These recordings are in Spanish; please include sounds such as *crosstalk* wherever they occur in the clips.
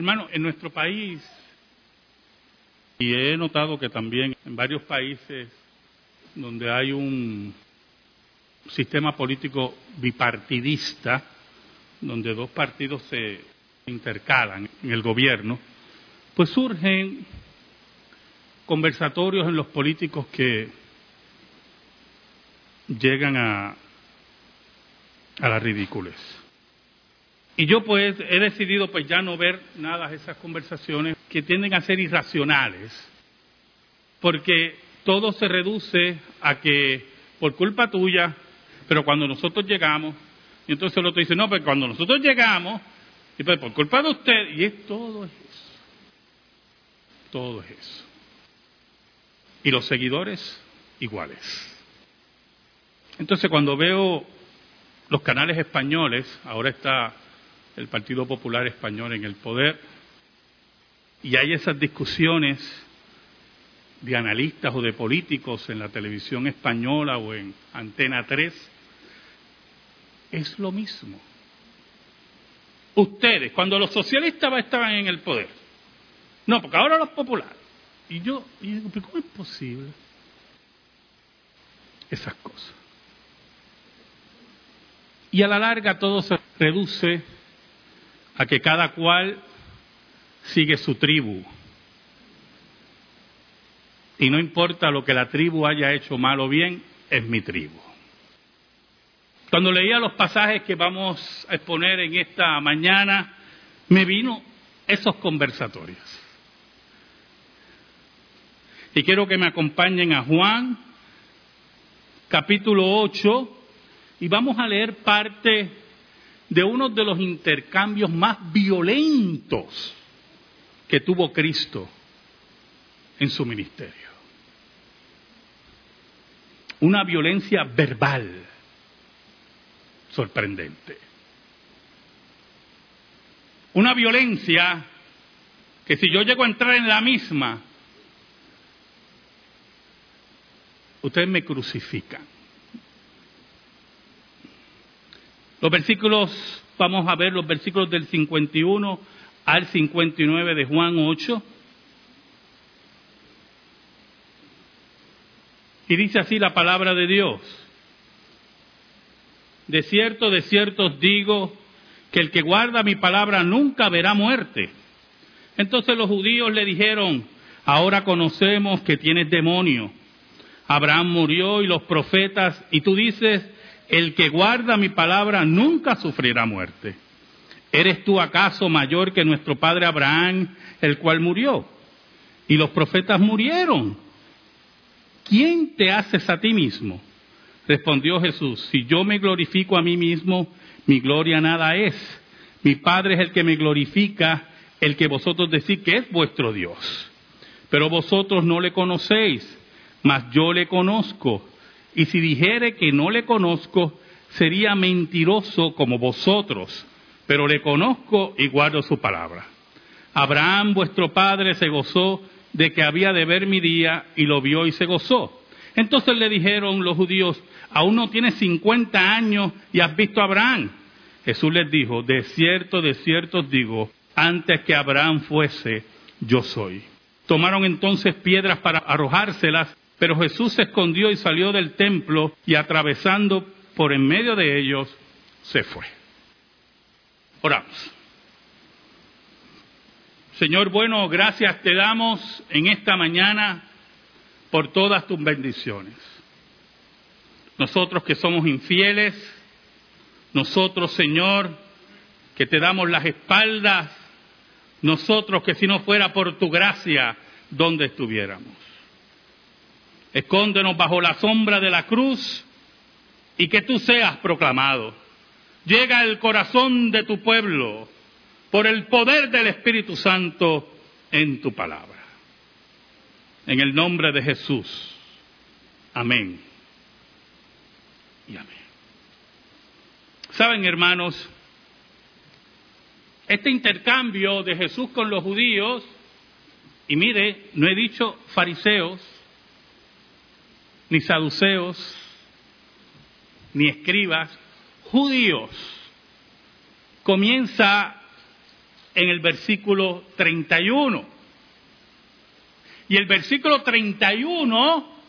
Hermano, en nuestro país, y he notado que también en varios países donde hay un sistema político bipartidista, donde dos partidos se intercalan en el gobierno, pues surgen conversatorios en los políticos que llegan a, a la ridiculez. Y yo pues he decidido pues ya no ver nada de esas conversaciones que tienden a ser irracionales, porque todo se reduce a que por culpa tuya, pero cuando nosotros llegamos, y entonces el otro dice, no, pero cuando nosotros llegamos, y pues por culpa de usted, y es todo eso. Todo es eso. Y los seguidores iguales. Entonces cuando veo los canales españoles, ahora está el Partido Popular Español en el poder, y hay esas discusiones de analistas o de políticos en la televisión española o en Antena 3, es lo mismo. Ustedes, cuando los socialistas estaban en el poder, no, porque ahora los populares, y yo, y digo, ¿pero cómo es posible? Esas cosas. Y a la larga todo se reduce a que cada cual sigue su tribu. Y no importa lo que la tribu haya hecho mal o bien, es mi tribu. Cuando leía los pasajes que vamos a exponer en esta mañana, me vino esos conversatorios. Y quiero que me acompañen a Juan, capítulo 8, y vamos a leer parte de uno de los intercambios más violentos que tuvo Cristo en su ministerio. Una violencia verbal sorprendente. Una violencia que si yo llego a entrar en la misma, ustedes me crucifican. Los versículos, vamos a ver los versículos del 51 al 59 de Juan 8. Y dice así la palabra de Dios. De cierto, de cierto os digo que el que guarda mi palabra nunca verá muerte. Entonces los judíos le dijeron, ahora conocemos que tienes demonio. Abraham murió y los profetas, y tú dices, el que guarda mi palabra nunca sufrirá muerte. ¿Eres tú acaso mayor que nuestro padre Abraham, el cual murió? Y los profetas murieron. ¿Quién te haces a ti mismo? Respondió Jesús, si yo me glorifico a mí mismo, mi gloria nada es. Mi Padre es el que me glorifica, el que vosotros decís que es vuestro Dios. Pero vosotros no le conocéis mas yo le conozco. Y si dijere que no le conozco, sería mentiroso como vosotros, pero le conozco y guardo su palabra. Abraham, vuestro padre, se gozó de que había de ver mi día y lo vio y se gozó. Entonces le dijeron los judíos, aún no tienes 50 años y has visto a Abraham. Jesús les dijo, de cierto, de cierto os digo, antes que Abraham fuese, yo soy. Tomaron entonces piedras para arrojárselas, pero Jesús se escondió y salió del templo y atravesando por en medio de ellos, se fue. Oramos. Señor bueno, gracias te damos en esta mañana por todas tus bendiciones. Nosotros que somos infieles, nosotros, Señor, que te damos las espaldas, nosotros que si no fuera por tu gracia, ¿dónde estuviéramos? Escóndenos bajo la sombra de la cruz y que tú seas proclamado. Llega el corazón de tu pueblo por el poder del Espíritu Santo en tu palabra. En el nombre de Jesús. Amén. Y amén. Saben, hermanos, este intercambio de Jesús con los judíos, y mire, no he dicho fariseos, ni saduceos, ni escribas, judíos, comienza en el versículo 31. Y el versículo 31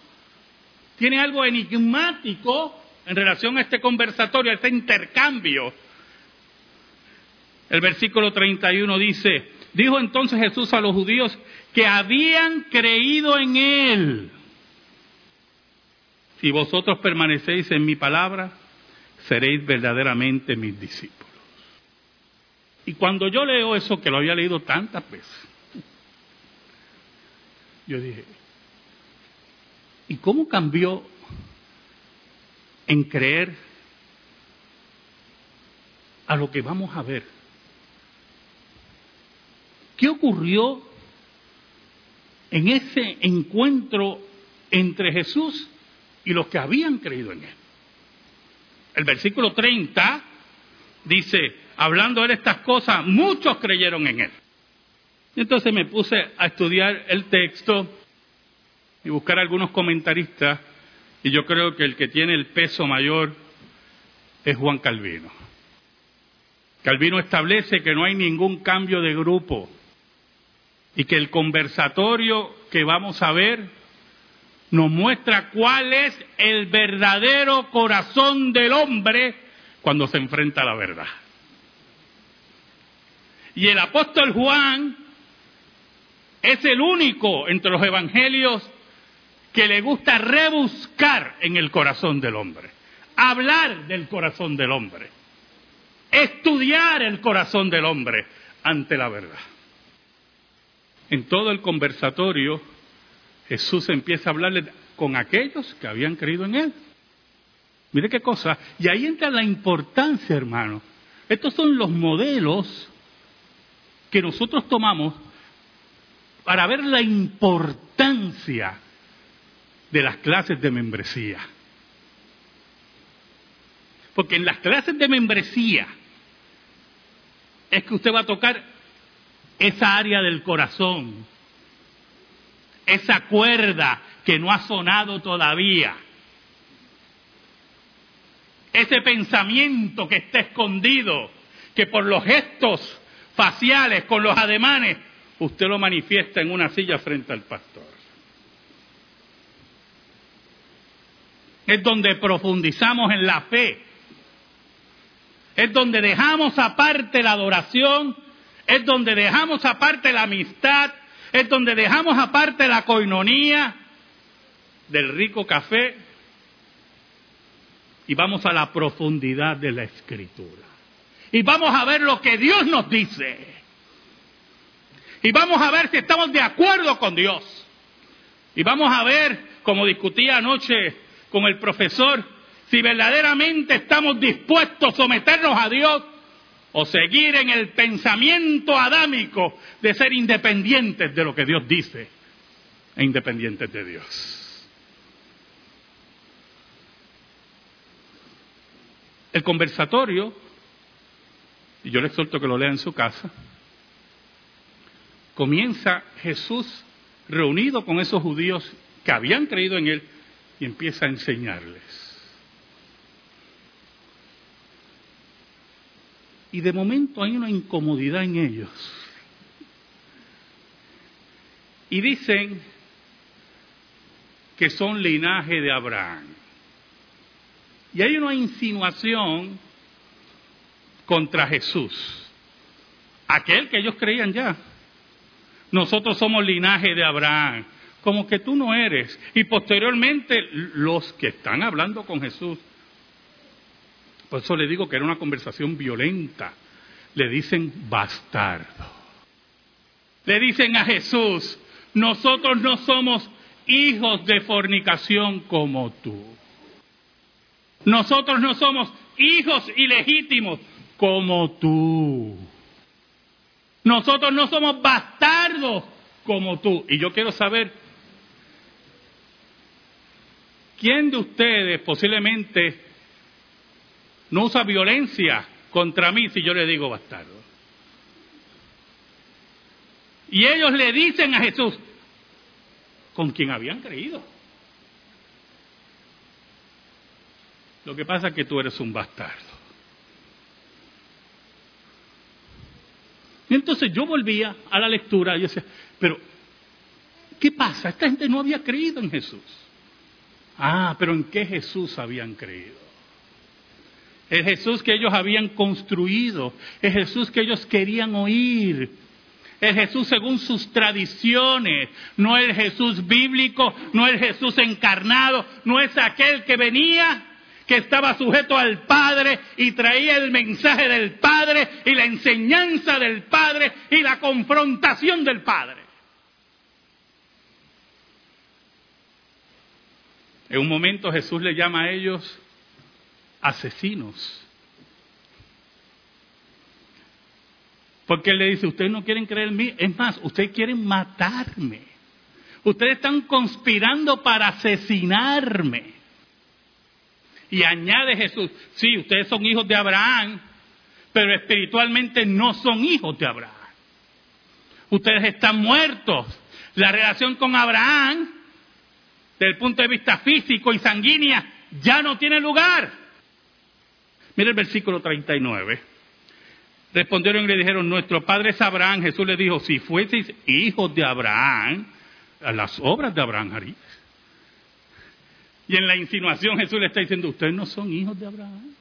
tiene algo enigmático en relación a este conversatorio, a este intercambio. El versículo 31 dice, dijo entonces Jesús a los judíos que habían creído en Él. Si vosotros permanecéis en mi palabra, seréis verdaderamente mis discípulos. Y cuando yo leo eso, que lo había leído tantas veces, yo dije, ¿y cómo cambió en creer a lo que vamos a ver? ¿Qué ocurrió en ese encuentro entre Jesús y los que habían creído en Él? El versículo 30 dice, hablando de estas cosas, muchos creyeron en Él. Entonces me puse a estudiar el texto y buscar algunos comentaristas, y yo creo que el que tiene el peso mayor es Juan Calvino. Calvino establece que no hay ningún cambio de grupo y que el conversatorio que vamos a ver nos muestra cuál es el verdadero corazón del hombre cuando se enfrenta a la verdad. Y el apóstol Juan es el único entre los evangelios que le gusta rebuscar en el corazón del hombre, hablar del corazón del hombre, estudiar el corazón del hombre ante la verdad. En todo el conversatorio, Jesús empieza a hablarle con aquellos que habían creído en Él. Mire qué cosa. Y ahí entra la importancia, hermano. Estos son los modelos que nosotros tomamos para ver la importancia de las clases de membresía. Porque en las clases de membresía es que usted va a tocar esa área del corazón, esa cuerda que no ha sonado todavía, ese pensamiento que está escondido, que por los gestos faciales, con los ademanes, usted lo manifiesta en una silla frente al pastor. Es donde profundizamos en la fe. Es donde dejamos aparte la adoración es donde dejamos aparte la amistad, es donde dejamos aparte la coinonía del rico café y vamos a la profundidad de la escritura. Y vamos a ver lo que Dios nos dice. Y vamos a ver si estamos de acuerdo con Dios. Y vamos a ver, como discutía anoche con el profesor, si verdaderamente estamos dispuestos a someternos a Dios o seguir en el pensamiento adámico de ser independientes de lo que Dios dice e independientes de Dios. El conversatorio, y yo le exhorto que lo lea en su casa, comienza Jesús reunido con esos judíos que habían creído en Él y empieza a enseñarles. Y de momento hay una incomodidad en ellos. Y dicen que son linaje de Abraham. Y hay una insinuación contra Jesús, aquel que ellos creían ya. Nosotros somos linaje de Abraham, como que tú no eres. Y posteriormente los que están hablando con Jesús por eso le digo que era una conversación violenta. Le dicen bastardo. Le dicen a Jesús, nosotros no somos hijos de fornicación como tú. Nosotros no somos hijos ilegítimos como tú. Nosotros no somos bastardos como tú. Y yo quiero saber, ¿quién de ustedes posiblemente no usa violencia contra mí si yo le digo bastardo. Y ellos le dicen a Jesús, con quien habían creído. Lo que pasa es que tú eres un bastardo. Y entonces yo volvía a la lectura y decía, pero, ¿qué pasa? Esta gente no había creído en Jesús. Ah, pero ¿en qué Jesús habían creído? El Jesús que ellos habían construido, el Jesús que ellos querían oír, el Jesús según sus tradiciones, no el Jesús bíblico, no el Jesús encarnado, no es aquel que venía que estaba sujeto al Padre y traía el mensaje del Padre y la enseñanza del Padre y la confrontación del Padre. En un momento Jesús le llama a ellos asesinos. Porque él le dice, ustedes no quieren creer en mí, es más, ustedes quieren matarme. Ustedes están conspirando para asesinarme. Y añade Jesús, sí, ustedes son hijos de Abraham, pero espiritualmente no son hijos de Abraham. Ustedes están muertos. La relación con Abraham, desde el punto de vista físico y sanguínea, ya no tiene lugar. Mire el versículo 39. Respondieron y le dijeron, nuestro padre es Abraham. Jesús le dijo, si fueseis hijos de Abraham, a las obras de Abraham haríais. Y en la insinuación Jesús le está diciendo, ustedes no son hijos de Abraham.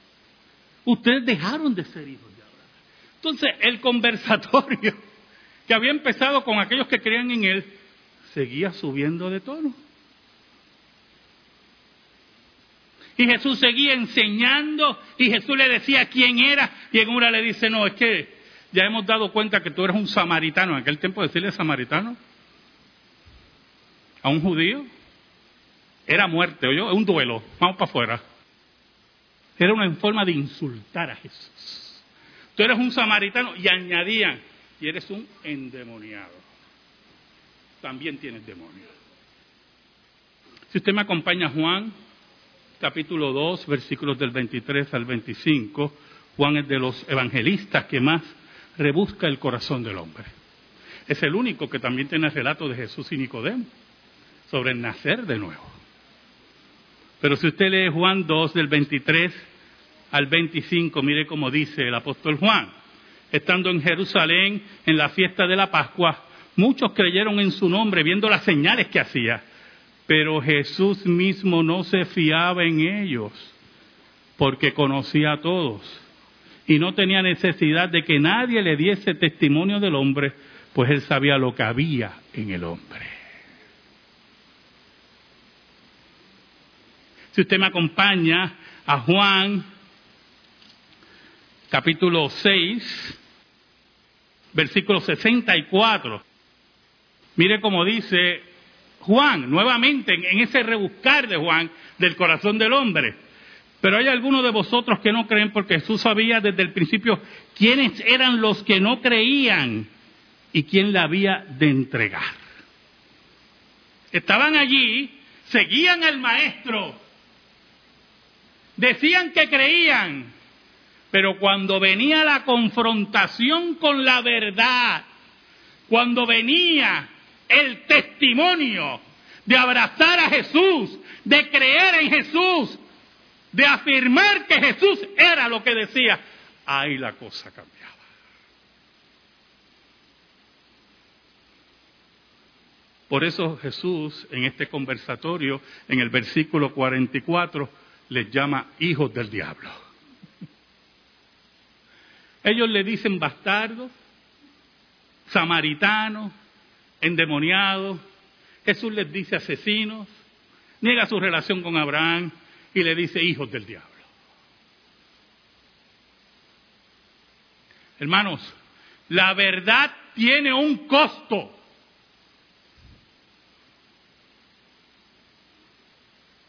Ustedes dejaron de ser hijos de Abraham. Entonces, el conversatorio *laughs* que había empezado con aquellos que creían en él, seguía subiendo de tono. Y Jesús seguía enseñando y Jesús le decía quién era y en una le dice, no, es que ya hemos dado cuenta que tú eres un samaritano. En aquel tiempo decirle samaritano a un judío era muerte, oye, un duelo, vamos para afuera. Era una forma de insultar a Jesús. Tú eres un samaritano y añadían, y eres un endemoniado. También tienes demonio. Si usted me acompaña Juan, capítulo 2, versículos del 23 al 25, Juan es de los evangelistas que más rebusca el corazón del hombre. Es el único que también tiene el relato de Jesús y Nicodemo sobre el nacer de nuevo. Pero si usted lee Juan 2 del 23 al 25, mire cómo dice el apóstol Juan. Estando en Jerusalén en la fiesta de la Pascua, muchos creyeron en su nombre viendo las señales que hacía. Pero Jesús mismo no se fiaba en ellos porque conocía a todos y no tenía necesidad de que nadie le diese testimonio del hombre, pues él sabía lo que había en el hombre. Si usted me acompaña a Juan capítulo 6, versículo 64, mire cómo dice Juan, nuevamente en ese rebuscar de Juan del corazón del hombre. Pero hay algunos de vosotros que no creen porque Jesús sabía desde el principio quiénes eran los que no creían y quién la había de entregar. Estaban allí, seguían al maestro, Decían que creían, pero cuando venía la confrontación con la verdad, cuando venía el testimonio de abrazar a Jesús, de creer en Jesús, de afirmar que Jesús era lo que decía, ahí la cosa cambiaba. Por eso Jesús en este conversatorio, en el versículo 44, les llama hijos del diablo. Ellos le dicen bastardos, samaritanos, endemoniados. Jesús les dice asesinos, niega su relación con Abraham y le dice hijos del diablo. Hermanos, la verdad tiene un costo.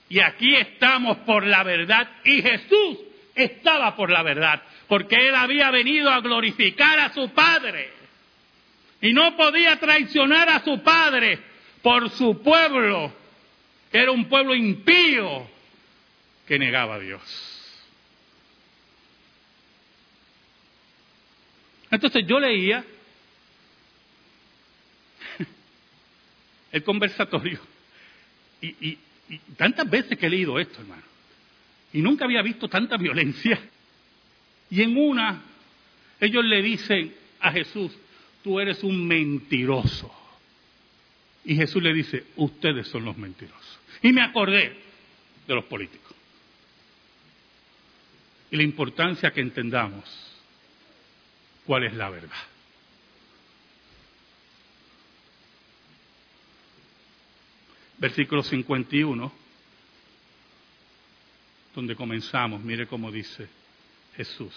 Y aquí estamos por la verdad. Y Jesús estaba por la verdad, porque él había venido a glorificar a su Padre. Y no podía traicionar a su Padre por su pueblo, que era un pueblo impío que negaba a Dios. Entonces yo leía *laughs* el conversatorio y, tantas veces que he leído esto, hermano, y nunca había visto tanta violencia. Y en una, ellos le dicen a Jesús, tú eres un mentiroso. Y Jesús le dice, ustedes son los mentirosos. Y me acordé de los políticos. Y la importancia que entendamos cuál es la verdad. Versículo 51, donde comenzamos, mire cómo dice Jesús.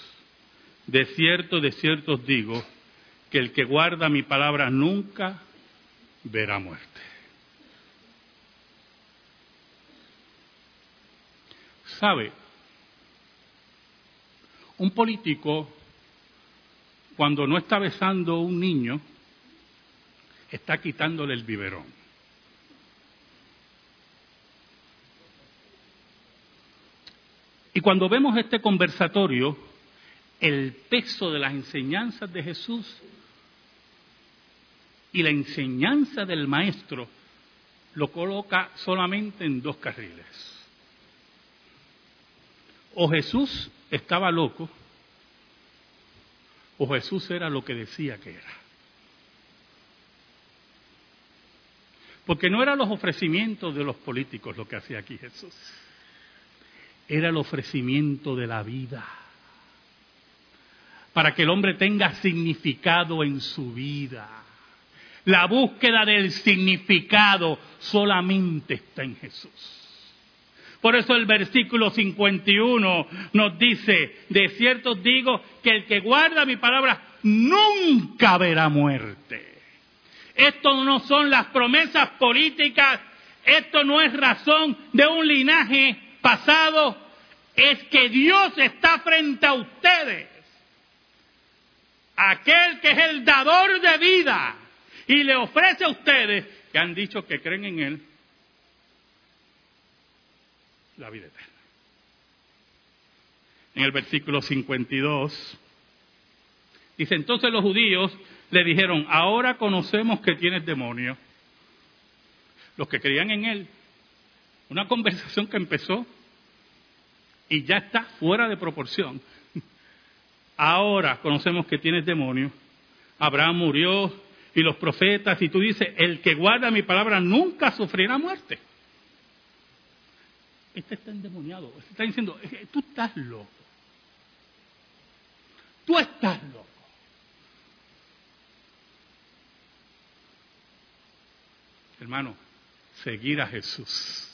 De cierto, de cierto os digo, que el que guarda mi palabra nunca verá muerte. ¿Sabe? Un político, cuando no está besando a un niño, está quitándole el biberón. Y cuando vemos este conversatorio, el peso de las enseñanzas de Jesús y la enseñanza del maestro lo coloca solamente en dos carriles. O Jesús estaba loco, o Jesús era lo que decía que era. Porque no eran los ofrecimientos de los políticos lo que hacía aquí Jesús, era el ofrecimiento de la vida, para que el hombre tenga significado en su vida la búsqueda del significado solamente está en Jesús. Por eso el versículo 51 nos dice, de cierto digo que el que guarda mi palabra nunca verá muerte. Esto no son las promesas políticas, esto no es razón de un linaje pasado, es que Dios está frente a ustedes. Aquel que es el dador de vida, y le ofrece a ustedes que han dicho que creen en Él la vida eterna. En el versículo 52 dice, entonces los judíos le dijeron, ahora conocemos que tienes demonio. Los que creían en Él, una conversación que empezó y ya está fuera de proporción. *laughs* Ahora conocemos que tienes demonio. Abraham murió y los profetas, y tú dices, el que guarda mi palabra nunca sufrirá muerte. Este está endemoniado, este está diciendo, tú estás loco. Tú estás loco. Hermano, seguir a Jesús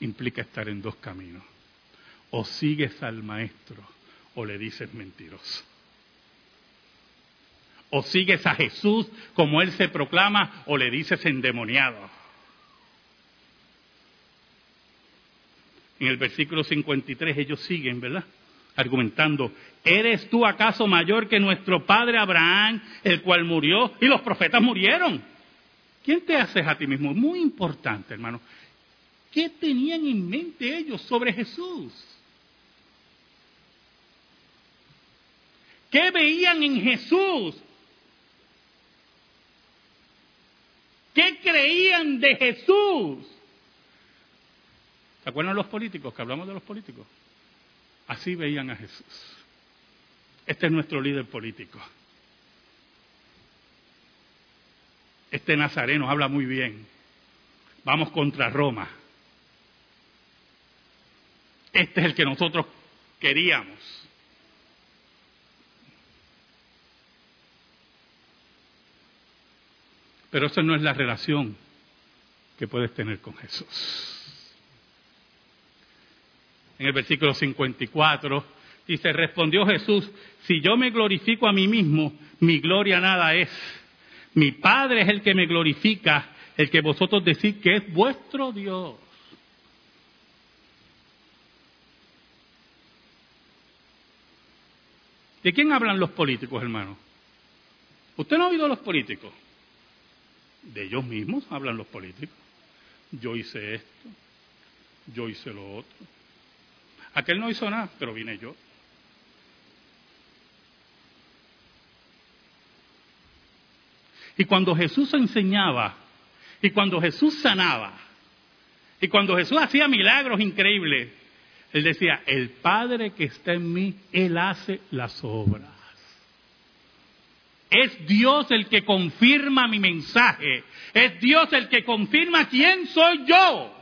implica estar en dos caminos. O sigues al maestro o le dices mentiroso o sigues a Jesús como Él se proclama o le dices endemoniado. En el versículo 53 ellos siguen, ¿verdad? Argumentando, ¿eres tú acaso mayor que nuestro padre Abraham, el cual murió y los profetas murieron? ¿Quién te haces a ti mismo? Muy importante, hermano. ¿Qué tenían en mente ellos sobre Jesús? ¿Qué veían en Jesús? ¿Qué creían de Jesús? ¿Se acuerdan los políticos? Que hablamos de los políticos. Así veían a Jesús. Este es nuestro líder político. Este nazareno habla muy bien. Vamos contra Roma. Este es el que nosotros queríamos. Pero eso no es la relación que puedes tener con Jesús. En el versículo 54 dice, respondió Jesús, si yo me glorifico a mí mismo, mi gloria nada es. Mi Padre es el que me glorifica, el que vosotros decís que es vuestro Dios. ¿De quién hablan los políticos, hermano? ¿Usted no ha oído a los políticos? De ellos mismos hablan los políticos. Yo hice esto, yo hice lo otro. Aquel no hizo nada, pero vine yo. Y cuando Jesús enseñaba, y cuando Jesús sanaba, y cuando Jesús hacía milagros increíbles, Él decía, el Padre que está en mí, Él hace las obras. Es Dios el que confirma mi mensaje. Es Dios el que confirma quién soy yo.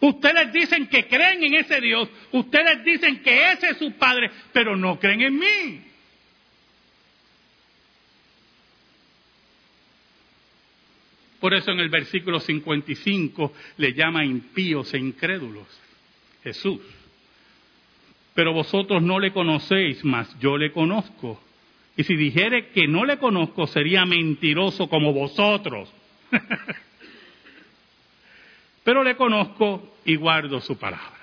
Ustedes dicen que creen en ese Dios, ustedes dicen que ese es su Padre, pero no creen en mí. Por eso en el versículo 55 le llama impíos e incrédulos. Jesús. Pero vosotros no le conocéis, mas yo le conozco. Y si dijere que no le conozco, sería mentiroso como vosotros. *laughs* Pero le conozco y guardo su palabra.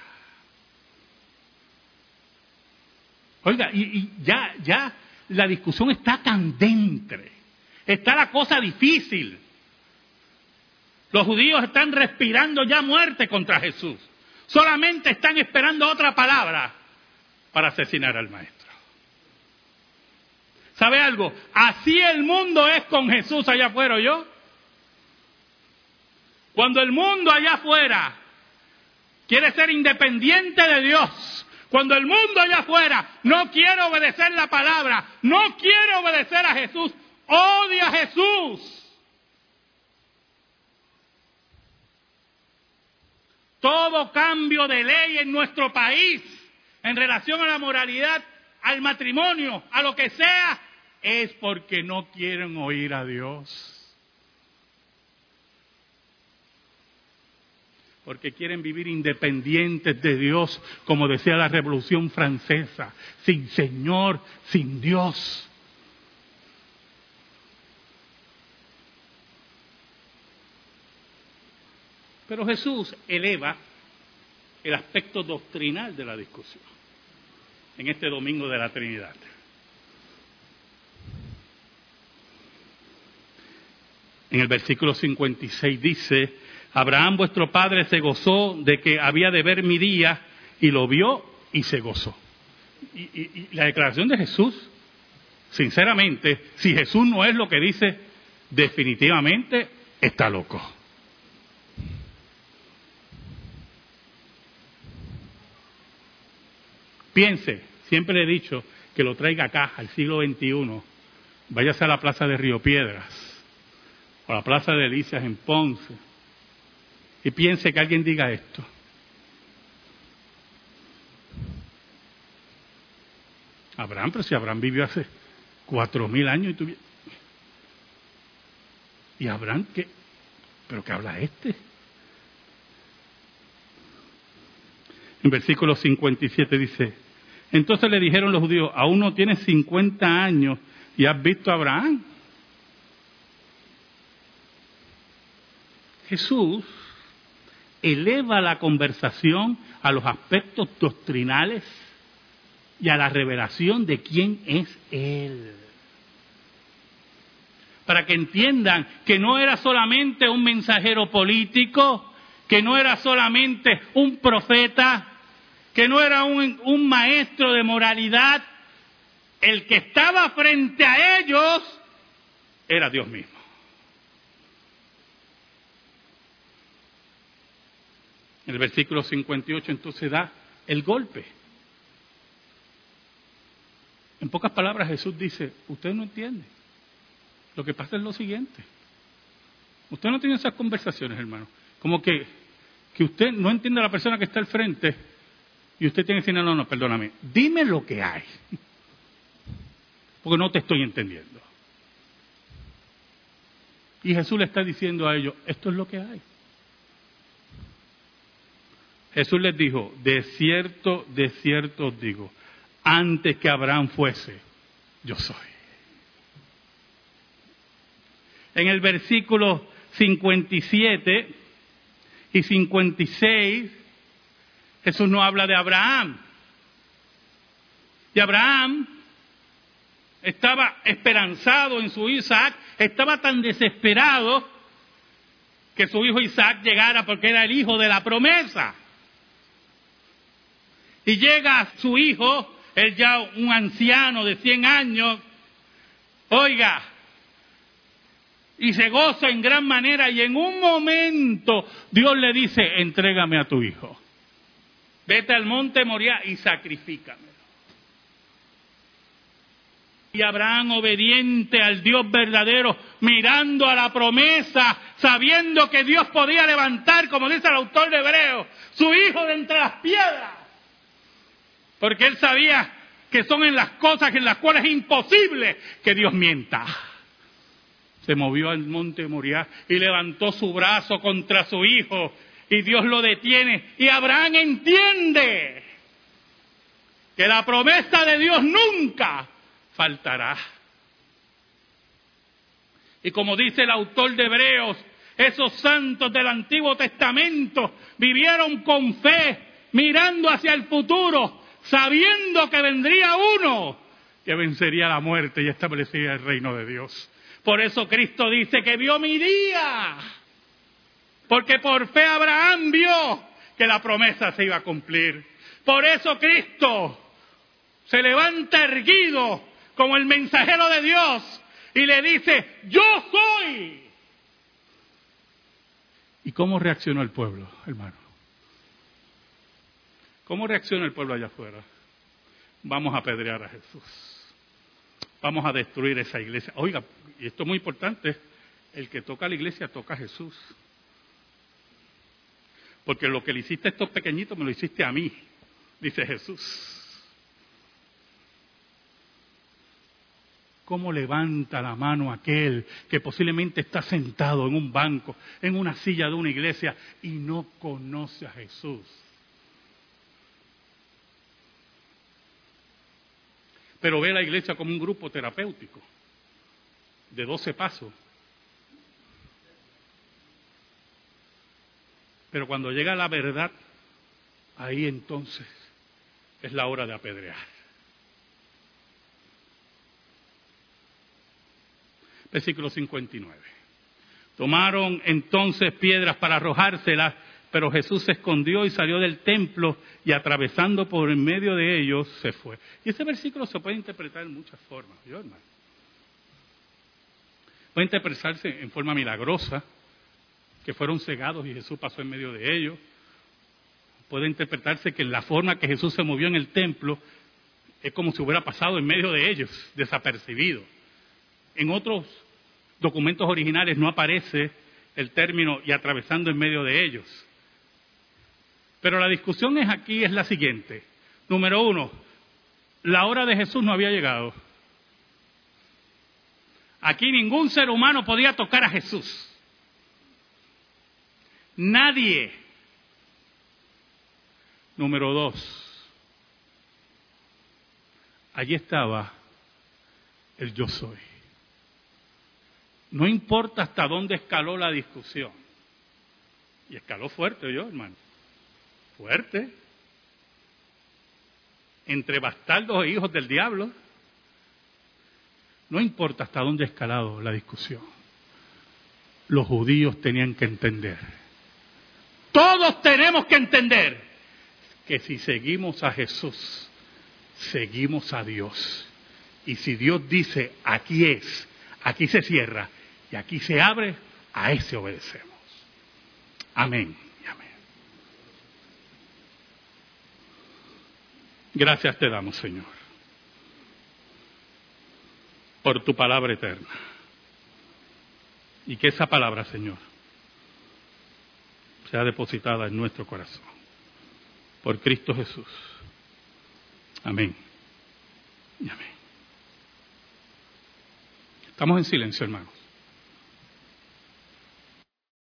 Oiga, y, ya, ya la discusión está candente. Está la cosa difícil. Los judíos están respirando ya muerte contra Jesús. Solamente están esperando otra palabra para asesinar al maestro. ¿Sabe algo? Así el mundo es con Jesús allá afuera, ¿yo? Cuando el mundo allá afuera quiere ser independiente de Dios, cuando el mundo allá afuera no quiere obedecer la palabra, no quiere obedecer a Jesús, odia a Jesús. Todo cambio de ley en nuestro país en relación a la moralidad, al matrimonio, a lo que sea, es porque no quieren oír a Dios. Porque quieren vivir independientes de Dios, como decía la Revolución Francesa, sin Señor, sin Dios. Pero Jesús eleva el aspecto doctrinal de la discusión en este domingo de la Trinidad. En el versículo 56 dice, Abraham vuestro padre se gozó de que había de ver mi día y lo vio y se gozó. Y, y la declaración de Jesús, sinceramente, si Jesús no es lo que dice, definitivamente está loco. Piense, siempre he dicho que lo traiga acá, al siglo XXI. Váyase a la plaza de Río Piedras, o a la plaza de Delicias en Ponce, y piense que alguien diga esto. Abraham, pero si Abraham vivió hace cuatro mil años y tuviera... ¿Y Abraham qué? ¿Pero qué habla este? En versículo 57 dice, entonces le dijeron los judíos, aún no tienes 50 años y has visto a Abraham. Jesús eleva la conversación a los aspectos doctrinales y a la revelación de quién es Él. Para que entiendan que no era solamente un mensajero político, que no era solamente un profeta, que no era un, maestro de moralidad, el que estaba frente a ellos era Dios mismo. El versículo 58 entonces da el golpe. En pocas palabras Jesús dice, usted no entiende. Lo que pasa es lo siguiente. Usted no tiene esas conversaciones, hermano. Como que, que usted no entiende a la persona que está al frente y usted tiene que decir, no, no, no, perdóname, dime lo que hay. Porque no te estoy entendiendo. Y Jesús le está diciendo a ellos, esto es lo que hay. Jesús les dijo, de cierto, de cierto os digo, antes que Abraham fuese, yo soy. En el versículo 57 y 56, Jesús no habla de Abraham. Y Abraham estaba esperanzado en su Isaac, estaba tan desesperado que su hijo Isaac llegara porque era el hijo de la promesa. Y llega su hijo, él ya un anciano de 100 años, oiga, y se goza en gran manera y en un momento Dios le dice, entrégame a tu hijo. Vete al monte Moria y sacrifícamelo. Y Abraham obediente al Dios verdadero, mirando a la promesa, sabiendo que Dios podía levantar, como dice el autor de Hebreo, su hijo de entre las piedras. Porque él sabía que son en las cosas en las cuales es imposible que Dios mienta. Se movió al monte Moriah y levantó su brazo contra su hijo y Dios lo detiene. Y Abraham entiende que la promesa de Dios nunca faltará. Y como dice el autor de Hebreos, esos santos del Antiguo Testamento vivieron con fe, mirando hacia el futuro, sabiendo que vendría uno que vencería la muerte y establecería el reino de Dios. Por eso Cristo dice que vio mi día, porque por fe Abraham vio que la promesa se iba a cumplir. Por eso Cristo se levanta erguido como el mensajero de Dios y le dice, yo soy. ¿Y cómo reaccionó el pueblo, hermano? ¿Cómo reacciona el pueblo allá afuera? Vamos a apedrear a Jesús. Vamos a destruir esa iglesia. Oiga, y esto es muy importante, el que toca la iglesia toca a Jesús. Porque lo que le hiciste a estos pequeñitos me lo hiciste a mí, dice Jesús. ¿Cómo levanta la mano aquel que posiblemente está sentado en un banco, en una silla de una iglesia y no conoce a Jesús? Pero ve la iglesia como un grupo terapéutico de 12 pasos. Pero cuando llega la verdad, ahí entonces es la hora de apedrear. versículo 59. Tomaron entonces piedras para arrojárselas, pero Jesús se escondió y salió del templo y atravesando por en medio de ellos se fue. Y ese versículo se puede interpretar en muchas formas, ¿yo, hermano? Puede interpretarse en forma milagrosa, que fueron cegados y Jesús pasó en medio de ellos. Puede interpretarse que la forma que Jesús se movió en el templo es como si hubiera pasado en medio de ellos, desapercibido. En otros documentos originales no aparece el término y atravesando en medio de ellos. Pero la discusión es aquí es la siguiente. Número uno, la hora de Jesús no había llegado. Aquí ningún ser humano podía tocar a Jesús. Nadie. Número dos, allí estaba el yo soy. No importa hasta dónde escaló la discusión. Y escaló fuerte yo, hermano. Fuerte. Entre bastardos e hijos del diablo. No importa hasta dónde ha escalado la discusión. Los judíos tenían que entender. Todos tenemos que entender que si seguimos a Jesús, seguimos a Dios. Y si Dios dice, aquí es, aquí se cierra, y aquí se abre, a ese obedecemos. Amén amén. Gracias te damos, Señor, por tu palabra eterna. Y que esa palabra, Señor, sea depositada en nuestro corazón. Por Cristo Jesús. Amén. Y amén. Estamos en silencio, hermanos.